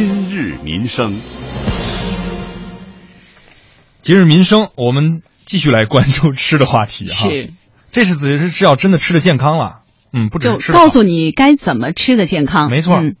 今日民生，今日民生，我们继续来关注吃的话题哈。是，这是只是要真的吃的健康了，嗯，不只告诉你该怎么吃的健康。没错。嗯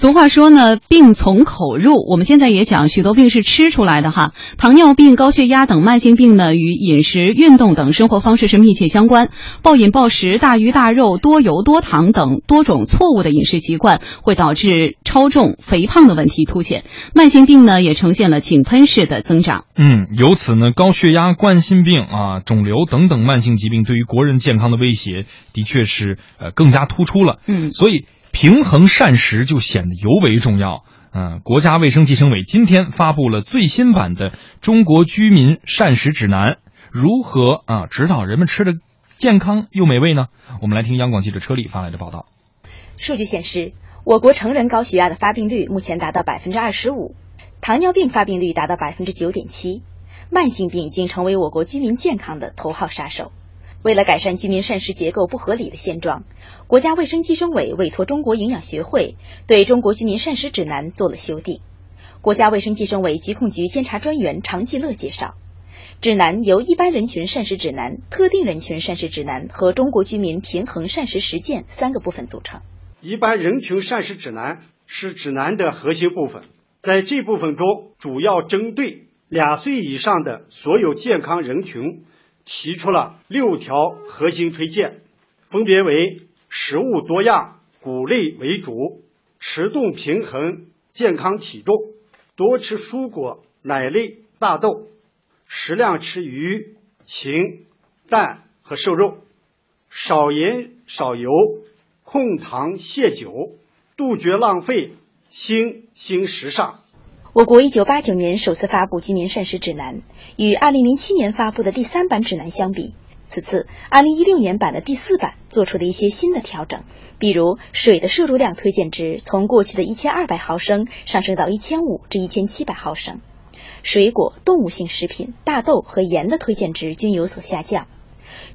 俗话说呢，病从口入。我们现在也讲，许多病是吃出来的哈。糖尿病、高血压等慢性病呢，与饮食、运动等生活方式是密切相关。暴饮暴食、大鱼大肉、多油多糖等多种错误的饮食习惯，会导致超重、肥胖的问题凸显。慢性病呢，也呈现了井喷式的增长。嗯，由此呢，高血压、冠心病啊、肿瘤等等慢性疾病对于国人健康的威胁，的确是呃更加突出了。嗯所以平衡膳食就显得尤为重要。嗯、国家卫生计生委今天发布了最新版的《中国居民膳食指南》，如何啊指导人们吃的健康又美味呢？我们来听央广记者车丽发来的报道。数据显示，我国成人高血压的发病率目前达到百分之二十五，糖尿病发病率达到百分之九点七，慢性病已经成为我国居民健康的头号杀手。为了改善居民膳食结构不合理的现状，国家卫生计生委委托中国营养学会对中国居民膳食指南做了修订。国家卫生计生委疾控局监察专员常继乐介绍，指南由一般人群膳食指南、特定人群膳食指南和中国居民平衡膳食实践三个部分组成。一般人群膳食指南是指南的核心部分，在这部分中，主要针对两岁以上的所有健康人群提出了六条核心推荐，分别为食物多样、谷类为主、吃动平衡、健康体重、多吃蔬果、奶类、大豆、适量吃鱼、禽、蛋和瘦肉、少盐少油。控糖限酒，杜绝浪费，新新时尚。我国一九八九年首次发布居民膳食指南，与二零零七年发布的第三版指南相比，此次二零一六年版的第四版做出了一些新的调整，比如水的摄入量推荐值从过去的一千二百毫升上升到一千五至一千七百毫升，水果、动物性食品、大豆和盐的推荐值均有所下降。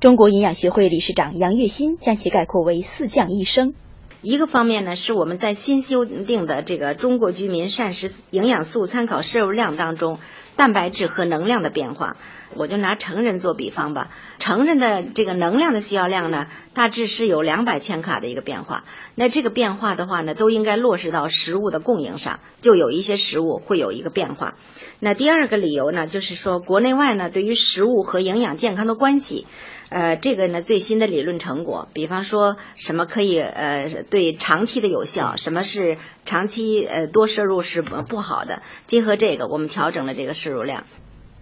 中国营养学会理事长杨月新将其概括为“四降一升”。一个方面呢，是我们在新修订的这个中国居民膳食营养素参考摄入量当中，蛋白质和能量的变化。我就拿成人做比方吧，成人的这个能量的需要量呢，大致是有两百千卡的一个变化。那这个变化的话呢，都应该落实到食物的供应上，就有一些食物会有一个变化。那第二个理由呢，就是说国内外呢对于食物和营养健康的关系。呃，这个呢最新的理论成果，比方说什么可以呃对长期的有效，什么是长期呃多摄入是不好的，结合这个，我们调整了这个摄入量。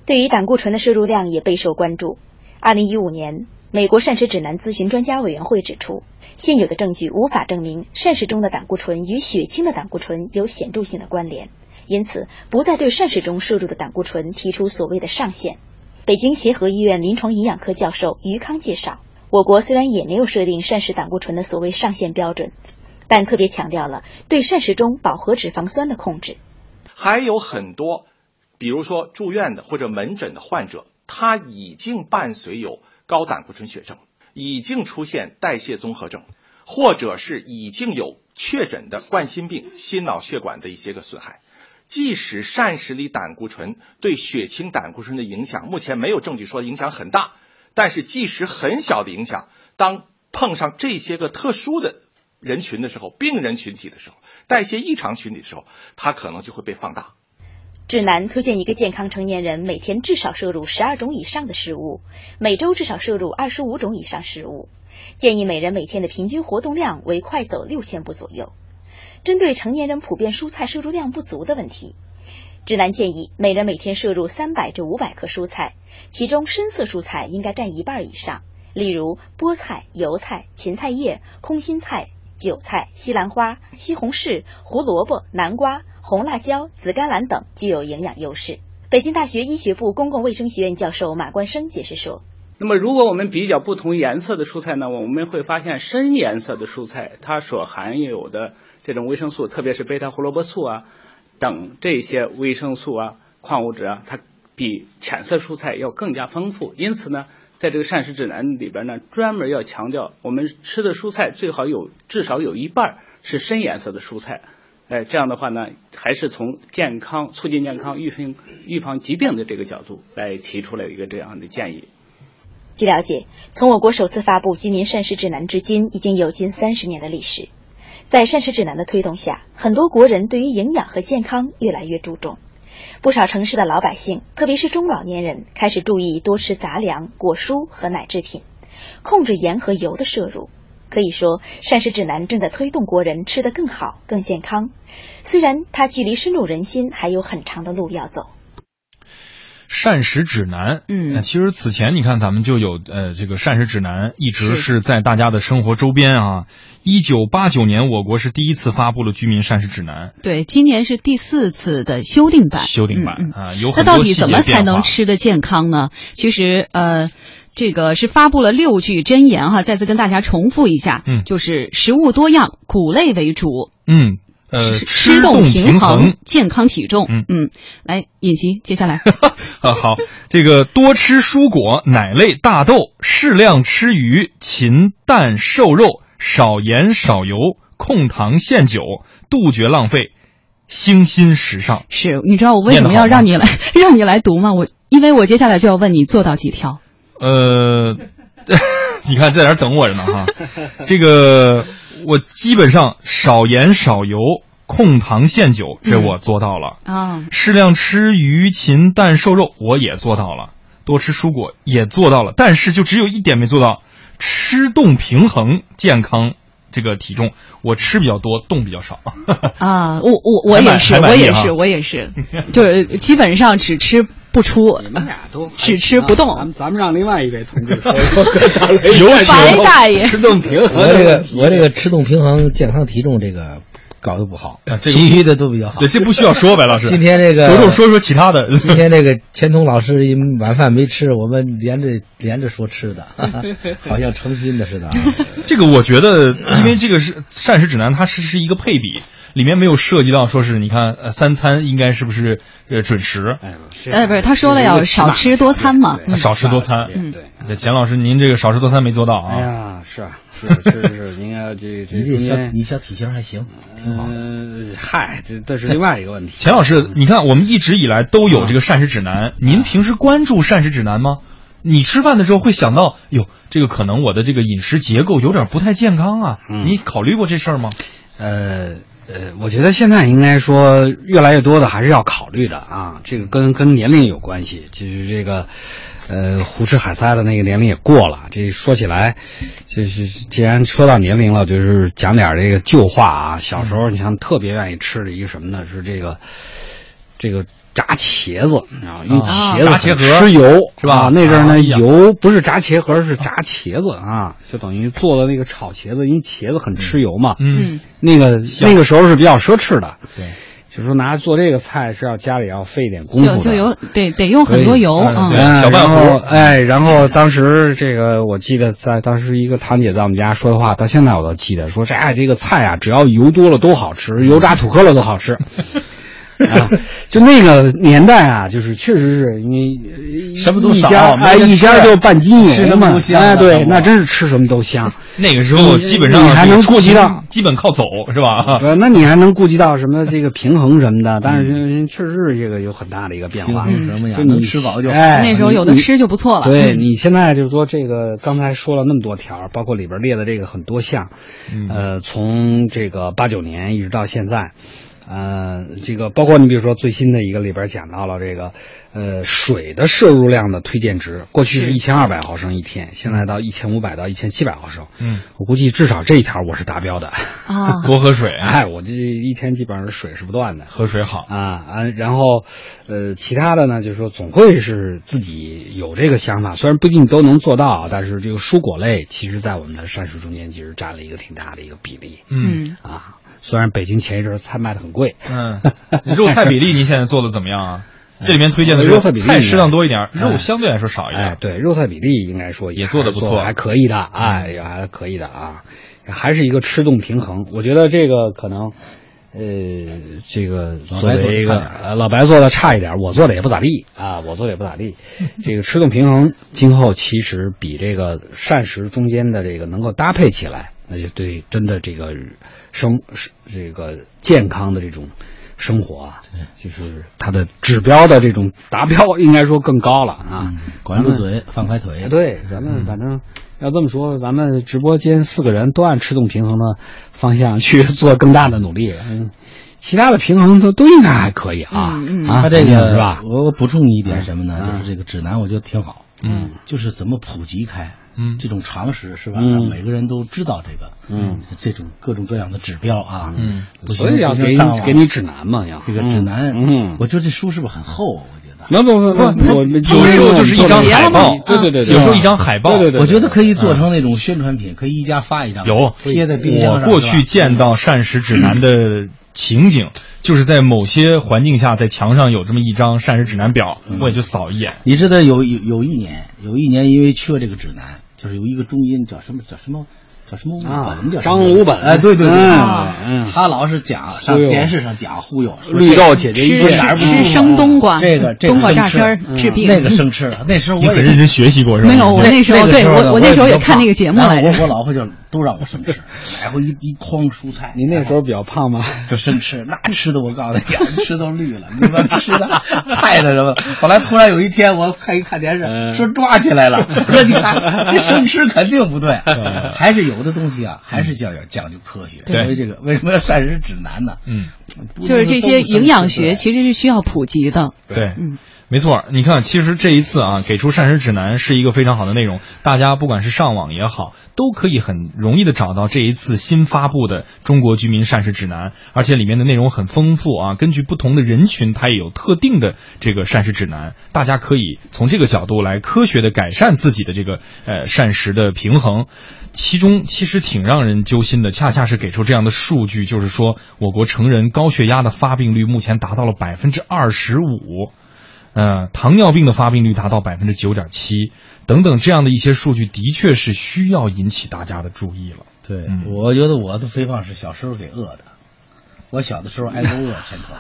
对于胆固醇的摄入量也备受关注。二零一五年，美国膳食指南咨询专家委员会指出，现有的证据无法证明膳食中的胆固醇与血清的胆固醇有显著性的关联，因此不再对膳食中摄入的胆固醇提出所谓的上限。北京协和医院临床营养科教授于康介绍，我国虽然也没有设定膳食胆固醇的所谓上限标准，但特别强调了对膳食中饱和脂肪酸的控制。还有很多，比如说住院的或者门诊的患者，他已经伴随有高胆固醇血症，已经出现代谢综合症，或者是已经有确诊的冠心病、心脑血管的一些个损害。即使膳食里胆固醇对血清胆固醇的影响，目前没有证据说影响很大，但是即使很小的影响，当碰上这些个特殊的人群的时候，病人群体的时候，代谢异常群体的时候，它可能就会被放大。指南推荐一个健康成年人每天至少摄入十二种以上的食物，每周至少摄入二十五种以上食物，建议每人每天的平均活动量为快走六千步左右。针对成年人普遍蔬菜摄入量不足的问题，指南建议每人每天摄入三百至五百克蔬菜，其中深色蔬菜应该占一半以上，例如菠菜、油菜、芹菜叶、空心菜、韭菜、西兰花、西红柿、胡萝卜、南瓜、红辣椒、紫甘蓝等具有营养优势。北京大学医学部公共卫生学院教授马冠生解释说。那么，如果我们比较不同颜色的蔬菜呢，我们会发现深颜色的蔬菜它所含有的这种维生素，特别是贝塔胡萝卜素啊等这些维生素啊、矿物质啊，它比浅色蔬菜要更加丰富。因此呢，在这个膳食指南里边呢，专门要强调，我们吃的蔬菜最好有至少有一半是深颜色的蔬菜。哎，这样的话呢，还是从健康、促进健康、预防预防疾病的这个角度来提出来一个这样的建议。据了解，从我国首次发布居民膳食指南至今，已经有近三十年的历史。在膳食指南的推动下，很多国人对于营养和健康越来越注重。不少城市的老百姓，特别是中老年人，开始注意多吃杂粮、果蔬和奶制品，控制盐和油的摄入。可以说，膳食指南正在推动国人吃得更好、更健康。虽然它距离深入人心还有很长的路要走。膳食指南，嗯，其实此前你看咱们就有呃这个膳食指南，一直是在大家的生活周边啊。一九八九年，我国是第一次发布了居民膳食指南，对，今年是第四次的修订版。修订版嗯啊，有那到很多细节底怎么才能吃得健康呢？其实呃。这个是发布了六句箴言哈，再次跟大家重复一下，嗯就是食物多样，谷类为主，嗯呃吃吃动平衡，健康体重。嗯来，尹习，接下来 啊，好，这个多吃蔬果、奶类、大豆，适量吃鱼、禽蛋、瘦肉，少盐少油，控糖限酒，杜绝浪费，清新时尚。是你知道我为什么要让你来 让你来读吗？我因为我接下来就要问你做到几条。呃，你看在哪儿等我着呢哈？这个我基本上少盐少油，控糖限酒，这我做到了。啊，适量吃鱼、禽、蛋、瘦肉，我也做到了；多吃蔬果也做到了，但是就只有一点没做到，吃动平衡，健康这个体重，我吃比较多，动比较少。啊，我我我也是，我也是，我也是，就是基本上只吃不出，你们俩都只吃不动。咱们咱们让另外一位同志说白 大爷。吃动平衡我这个我这个吃动平衡、健康体重这个搞得不好，啊这个其余的都比较好。对，这不需要说白老师。今天这个着重说说其他的。今天这个钱通老师一晚饭没吃，我们连着连着说吃的，好像成心的似的啊。这个我觉得，因为这个是膳食指南，它是是一个配比，里面没有涉及到说是你看呃三餐应该是不是呃准时，哎，呃，不是，他说了要少吃多餐嘛，嗯少吃多餐。嗯对。这钱老师，您这个少吃多餐没做到啊？哎呀，是啊，是是是，您看这这你这小你小体型还行，挺好的。嗯，嗨，这这是另外一个问题。钱老师，你看我们一直以来都有这个膳食指南，您平时关注膳食指南吗？你吃饭的时候会想到，哟，这个可能我的这个饮食结构有点不太健康啊，嗯你考虑过这事儿吗？呃呃，我觉得现在应该说越来越多的还是要考虑的啊，这个跟跟年龄有关系，就是这个。呃，胡吃海塞的那个年龄也过了。这说起来，就是既然说到年龄了，就是讲点这个旧话啊。小时候，你像特别愿意吃的一个什么呢？是这个这个炸茄子啊，因为茄子炸茄盒吃油是吧啊那阵儿呢，油不是炸茄盒，是炸茄子啊，就等于做的那个炒茄子，因为茄子很吃油嘛。嗯，那个那个时候是比较奢侈的，对，就说拿做这个菜是要家里要费一点功夫的，就就有得得用很多油啊。小半壶哎，然后当时这个我记得在当时一个堂姐在我们家说的话，到现在我都记得，说这哎这个菜啊，只要油多了都好吃，油炸土坷了都好吃。啊，就那个年代啊，就是确实是因为呃什么都少一家哎一家就半斤吃油嘛什么都，香哎对，那那真是吃什么都香。那个时候基本上你还能顾及到基本靠走是吧？呃，那你还能顾及到什么这个平衡什么的？但是确实是这个有很大的一个变化。什么呀就你能吃饱就好哎，那时候有的吃就不错了。嗯对你现在就是说这个刚才说了那么多条，包括里边列的这个很多项，嗯呃，从这个八九年一直到现在，呃，这个包括你比如说最新的一个里边讲到了这个，呃，水的摄入量的推荐值，过去是一千二百毫升一天，现在到一千五百到一千七百毫升，嗯，我估计至少这一条我是达标的。啊，多喝水，哎，我这一天基本上水是不断的。喝水好。啊啊，然后，呃，其他的呢，就是说总会是自己有这个想法，虽然不一定都能做到，但是这个蔬果类，其实在我们的膳食中间其实占了一个挺大的一个比例嗯嗯，啊。虽然北京前一阵儿菜卖的很贵，嗯，肉菜比例您现在做的怎么样啊？这里面推荐的肉菜比例菜适量多一点，哎肉相对来说少一哎点，。对，肉菜比例应该说也做的不错嗯还可以的，哎，也还可以的啊，还是一个吃动平衡。我觉得这个可能，呃，这个作为一个呃老白做的差一点，我做的也不咋地啊，我做的也不咋地。这个吃动平衡，今后其实比这个膳食中间的这个能够搭配起来，那就对真的这个生这个健康的这种生活啊，就是它的指标的这种达标，应该说更高了啊。管住嘴，放开腿。对，咱们反正要这么说，咱们直播间四个人都按吃动平衡的方向去 做更大的努力。嗯。其他的平衡都都应该还可以啊，嗯嗯，啊，他这个是吧？我我补充一点什么呢？就是这个指南，我觉得挺好，嗯，就是怎么普及开，嗯，这种常识是吧？嗯。让每个人都知道这个，嗯，这种各种各样的指标啊，嗯，不行所以要给不行上网给你指南嘛，要这个指南，嗯，我觉得这书是不是很厚啊？我觉得。不不不不，我有时候就是一张海报，对对对，有时候一张海报，对对对，我觉得可以做成那种宣传品，可以一家发一张，有。贴在冰箱上。我过去见到膳食指南的 情景，就是在某些环境下，在墙上有这么一张膳食指南表，我也就扫一眼。你知道有有有一年，有一年因为缺这个指南，就是有一个中医叫什么叫什么。叫什么武本？叫张武本？哎，对对对，嗯，他老是讲上电视上讲忽悠，绿豆解决一切，吃生冬瓜，这个冬瓜榨汁儿治病，那个生吃。那时候我也很认真学习过，是吧？没有，我那时候对我我那时候也看那个节目来着。我我老婆就都让我生吃，买回一一筐蔬菜。你那时候比较胖吗？就生吃，那吃的我告诉你，眼吃都绿了，你说吃的？太那什么。后来突然有一天，我看一看电视，说抓起来了，说你看 这生吃肯定不对，还是有的东西啊。还是讲要讲究科学，所以这个为什么要膳食指南呢？嗯，就是这些营养学其实是需要普及的。对，嗯，没错。你看，其实这一次啊，给出膳食指南是一个非常好的内容，大家不管是上网也好，都可以很容易的找到这一次新发布的中国居民膳食指南，而且里面的内容很丰富啊。根据不同的人群，它也有特定的这个膳食指南，大家可以从这个角度来科学的改善自己的这个呃膳食的平衡。其中其实挺让人揪心的，恰恰是给出这样的数据，就是说我国成人高血压的发病率目前达到了百分之二十五，呃，糖尿病的发病率达到百分之九点七，等等这样的一些数据，的确是需要引起大家的注意了。对，嗯、我觉得我的肥胖是小时候给饿的。我小的时候挨过饿，前 头。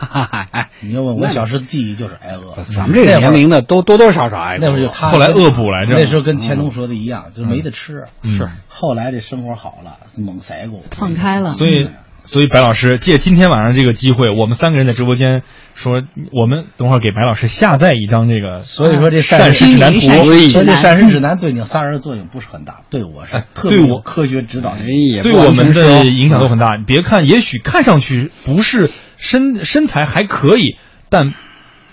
哎，你要问我小时候的记忆就是挨饿。咱们这个年龄的都多多少少挨过。那会儿就他后来恶补来着。那时候跟乾隆说的一样，就没得吃。是。后来这生活好了，猛塞过。放开了。所以，所以白老师借今天晚上这个机会，我们三个人在直播间说，我们等会儿给白老师下载一张这个。所以说这膳食指南图，所以这膳食指南对你仨人作用不是很大，对我是特别有科学指导，对我们的影响都很大。你别看，也许看上去不是。身身材还可以，但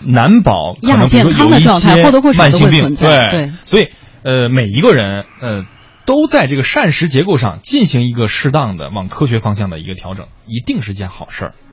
难保可能健康的状态或多或少慢性病。对对，所以呃，每一个人呃都在这个膳食结构上进行一个适当的往科学方向的一个调整，一定是件好事儿。